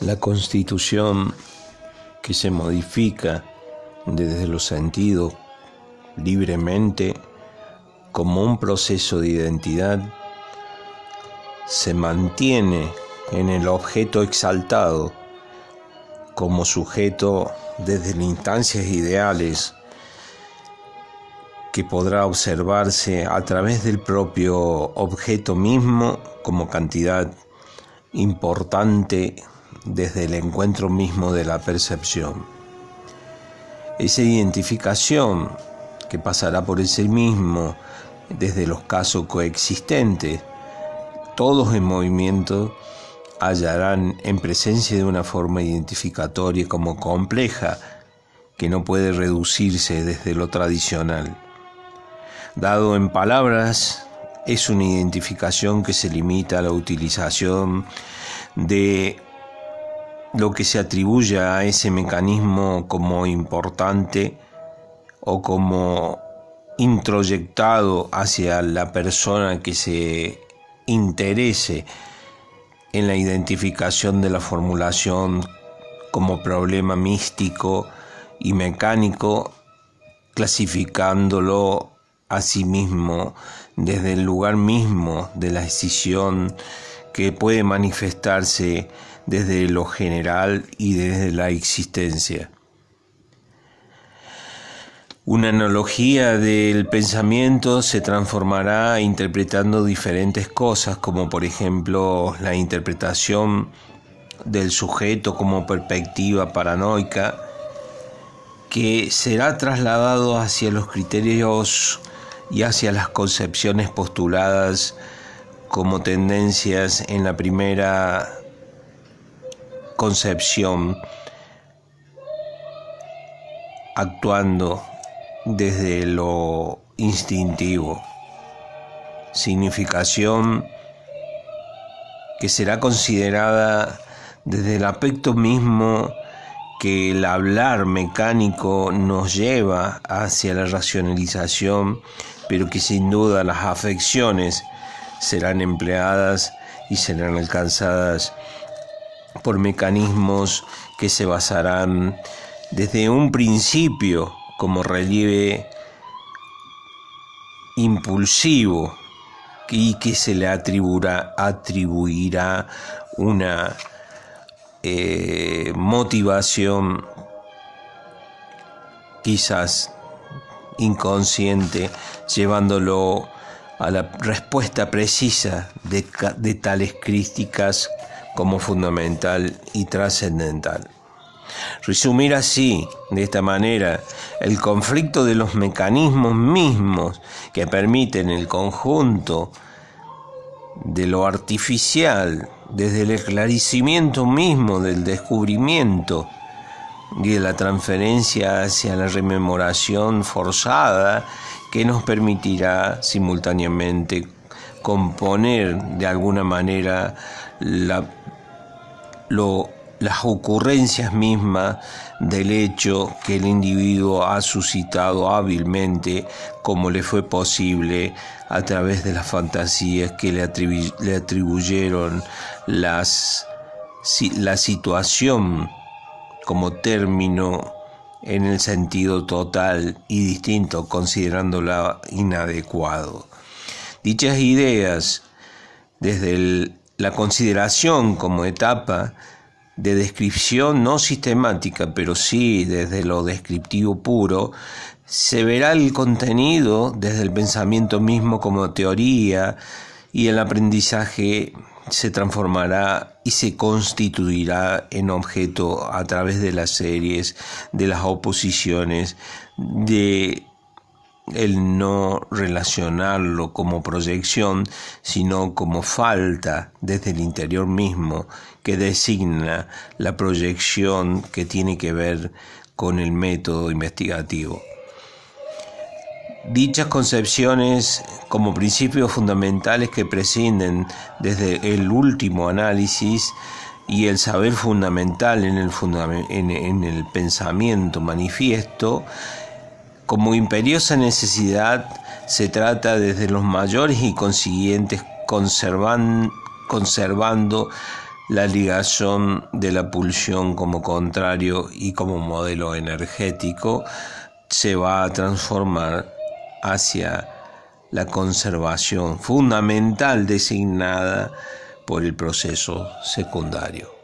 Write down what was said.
La constitución que se modifica desde los sentidos libremente como un proceso de identidad se mantiene en el objeto exaltado como sujeto desde instancias ideales que podrá observarse a través del propio objeto mismo como cantidad importante desde el encuentro mismo de la percepción. Esa identificación que pasará por ese mismo desde los casos coexistentes, todos en movimiento hallarán en presencia de una forma identificatoria como compleja que no puede reducirse desde lo tradicional. Dado en palabras, es una identificación que se limita a la utilización de lo que se atribuye a ese mecanismo como importante o como introyectado hacia la persona que se interese en la identificación de la formulación como problema místico y mecánico, clasificándolo a sí mismo desde el lugar mismo de la decisión que puede manifestarse desde lo general y desde la existencia. Una analogía del pensamiento se transformará interpretando diferentes cosas, como por ejemplo la interpretación del sujeto como perspectiva paranoica, que será trasladado hacia los criterios y hacia las concepciones postuladas como tendencias en la primera concepción, actuando desde lo instintivo, significación que será considerada desde el aspecto mismo que el hablar mecánico nos lleva hacia la racionalización, pero que sin duda las afecciones serán empleadas y serán alcanzadas por mecanismos que se basarán desde un principio como relieve impulsivo y que se le atribuirá, una eh, motivación quizás inconsciente, llevándolo a la respuesta precisa de, tales críticas como fundamental y trascendental. Resumir así, de esta manera, el conflicto de los mecanismos mismos que permiten el conjunto de lo artificial, desde el esclarecimiento mismo del descubrimiento y de la transferencia hacia la rememoración forzada que nos permitirá simultáneamente componer de alguna manera las ocurrencias mismas del hecho que el individuo ha suscitado hábilmente como le fue posible a través de las fantasías que le, atribuyeron las, la situación como término en el sentido total y distinto considerándola inadecuado. Dichas ideas, desde la consideración como etapa de descripción no sistemática, pero sí desde lo descriptivo puro, se verá el contenido desde el pensamiento mismo como teoría y el aprendizaje se transformará y se constituirá en objeto a través de las series, de las oposiciones, de el no relacionarlo como proyección, sino como falta desde el interior mismo que designa la proyección que tiene que ver con el método investigativo. Dichas concepciones como principios fundamentales que prescinden desde el último análisis y el saber fundamental en el, en el pensamiento manifiesto como imperiosa necesidad se trata desde los mayores y consiguientes conservando la ligación de la pulsión como contrario y como modelo energético se va a transformar hacia la conservación fundamental designada por el proceso secundario.